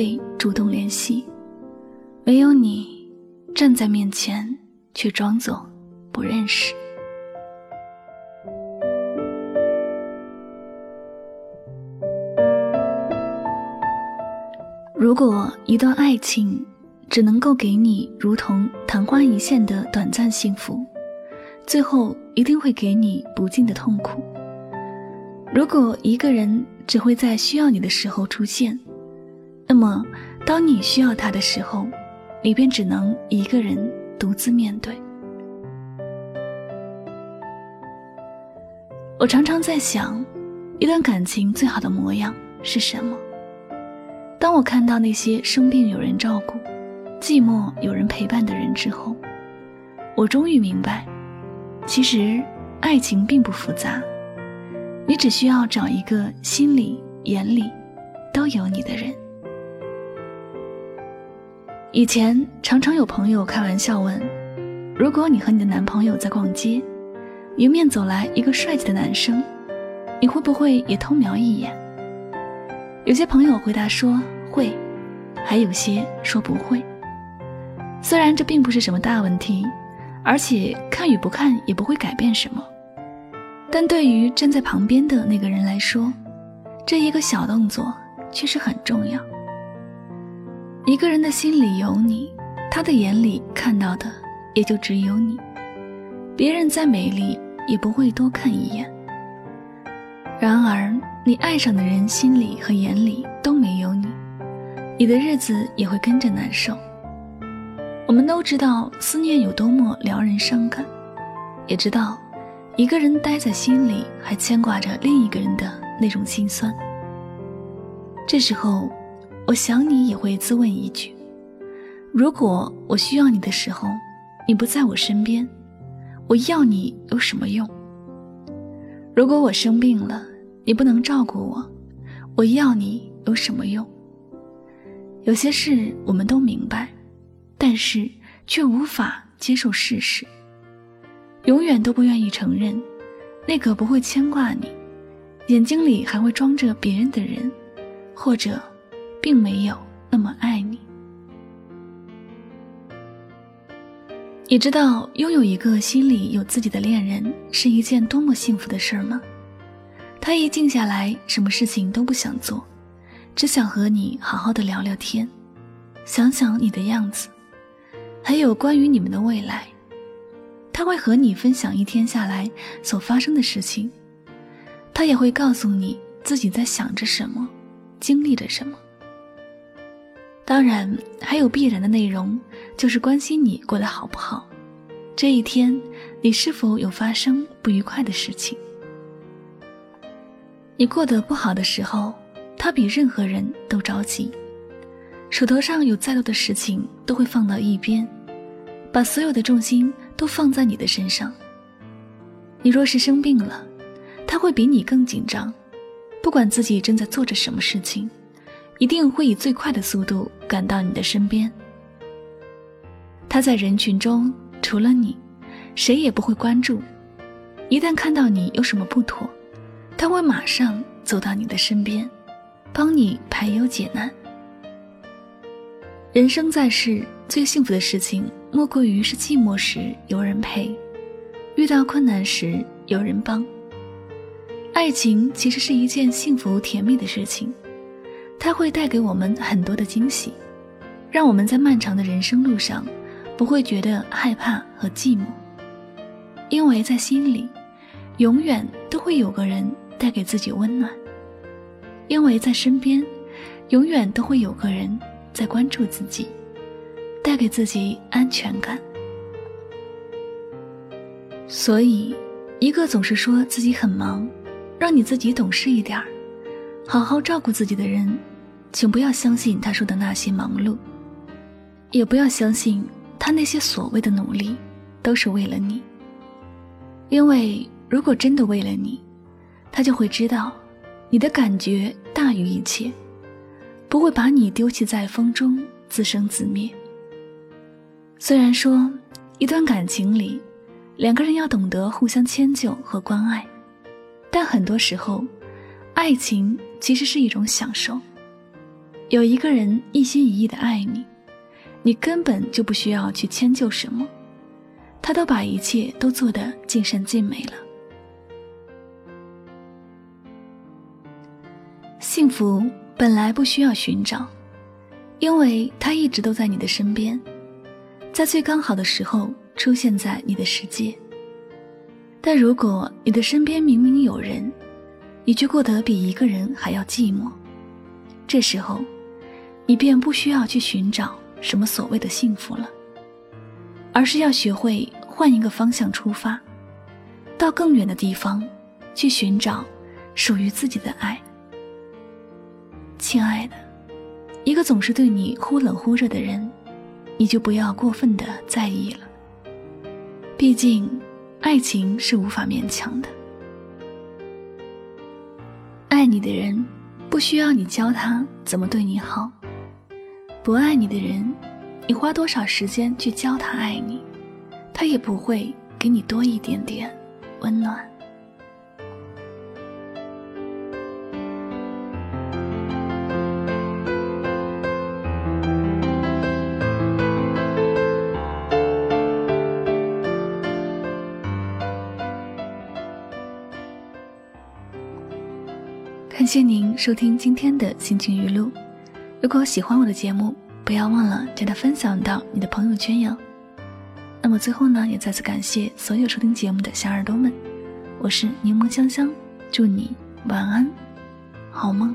会主动联系；没有你，站在面前却装作不认识。如果一段爱情只能够给你如同昙花一现的短暂幸福，最后一定会给你不尽的痛苦。如果一个人只会在需要你的时候出现，那么当你需要他的时候，你便只能一个人独自面对。我常常在想，一段感情最好的模样是什么？当我看到那些生病有人照顾、寂寞有人陪伴的人之后，我终于明白，其实爱情并不复杂。你只需要找一个心里、眼里都有你的人。以前常常有朋友开玩笑问：“如果你和你的男朋友在逛街，迎面走来一个帅气的男生，你会不会也偷瞄一眼？”有些朋友回答说会，还有些说不会。虽然这并不是什么大问题，而且看与不看也不会改变什么。但对于站在旁边的那个人来说，这一个小动作却是很重要。一个人的心里有你，他的眼里看到的也就只有你。别人再美丽，也不会多看一眼。然而，你爱上的人心里和眼里都没有你，你的日子也会跟着难受。我们都知道思念有多么撩人伤感，也知道。一个人待在心里，还牵挂着另一个人的那种心酸。这时候，我想你也会自问一句：如果我需要你的时候，你不在我身边，我要你有什么用？如果我生病了，你不能照顾我，我要你有什么用？有些事我们都明白，但是却无法接受事实。永远都不愿意承认，那个不会牵挂你，眼睛里还会装着别人的人，或者，并没有那么爱你。你知道拥有一个心里有自己的恋人是一件多么幸福的事儿吗？他一静下来，什么事情都不想做，只想和你好好的聊聊天，想想你的样子，还有关于你们的未来。他会和你分享一天下来所发生的事情，他也会告诉你自己在想着什么，经历着什么。当然，还有必然的内容，就是关心你过得好不好，这一天你是否有发生不愉快的事情。你过得不好的时候，他比任何人都着急，手头上有再多的事情都会放到一边，把所有的重心。都放在你的身上。你若是生病了，他会比你更紧张，不管自己正在做着什么事情，一定会以最快的速度赶到你的身边。他在人群中除了你，谁也不会关注。一旦看到你有什么不妥，他会马上走到你的身边，帮你排忧解难。人生在世，最幸福的事情莫过于是寂寞时有人陪，遇到困难时有人帮。爱情其实是一件幸福甜蜜的事情，它会带给我们很多的惊喜，让我们在漫长的人生路上不会觉得害怕和寂寞，因为在心里，永远都会有个人带给自己温暖，因为在身边，永远都会有个人在关注自己，带给自己安全感。所以，一个总是说自己很忙，让你自己懂事一点儿，好好照顾自己的人，请不要相信他说的那些忙碌，也不要相信他那些所谓的努力，都是为了你。因为如果真的为了你，他就会知道，你的感觉大于一切，不会把你丢弃在风中自生自灭。虽然说，一段感情里。两个人要懂得互相迁就和关爱，但很多时候，爱情其实是一种享受。有一个人一心一意的爱你，你根本就不需要去迁就什么，他都把一切都做得尽善尽美了。幸福本来不需要寻找，因为他一直都在你的身边，在最刚好的时候。出现在你的世界，但如果你的身边明明有人，你却过得比一个人还要寂寞，这时候，你便不需要去寻找什么所谓的幸福了，而是要学会换一个方向出发，到更远的地方去寻找属于自己的爱。亲爱的，一个总是对你忽冷忽热的人，你就不要过分的在意了。毕竟，爱情是无法勉强的。爱你的人，不需要你教他怎么对你好；不爱你的人，你花多少时间去教他爱你，他也不会给你多一点点温暖。感谢您收听今天的心情语录。如果喜欢我的节目，不要忘了将它分享到你的朋友圈哟。那么最后呢，也再次感谢所有收听节目的小耳朵们。我是柠檬香香，祝你晚安，好梦。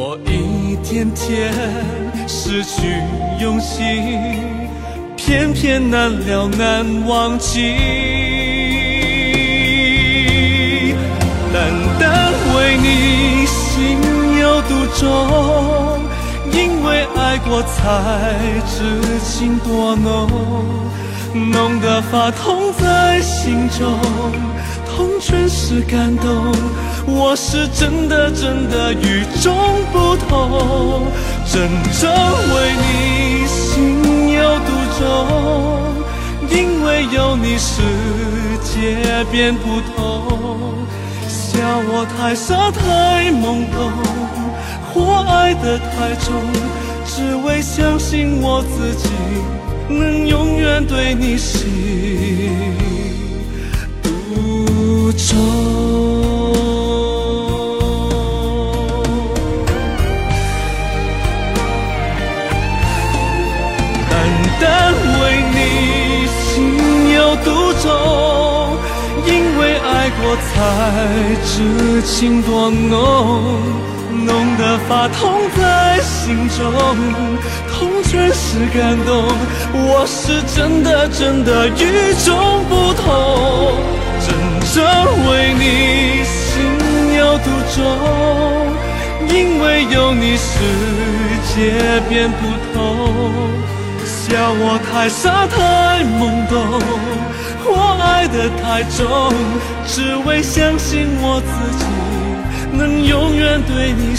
我一天天失去勇气，偏偏难了难忘记。单单为你心有独钟，因为爱过才知情多浓，浓得发痛在心中，痛全是感动。我是真的真的与众不同，真正为你心有独钟，因为有你世界变不同。笑我太傻太懵懂，或爱得太重，只为相信我自己能永远对你心独钟。单单为你心有独钟，因为爱过才知情多浓，浓得发痛在心中，痛全是感动。我是真的真的与众不同，真正为你心有独钟，因为有你世界变不同。笑我太傻太懵懂，我爱得太重，只为相信我自己能永远对你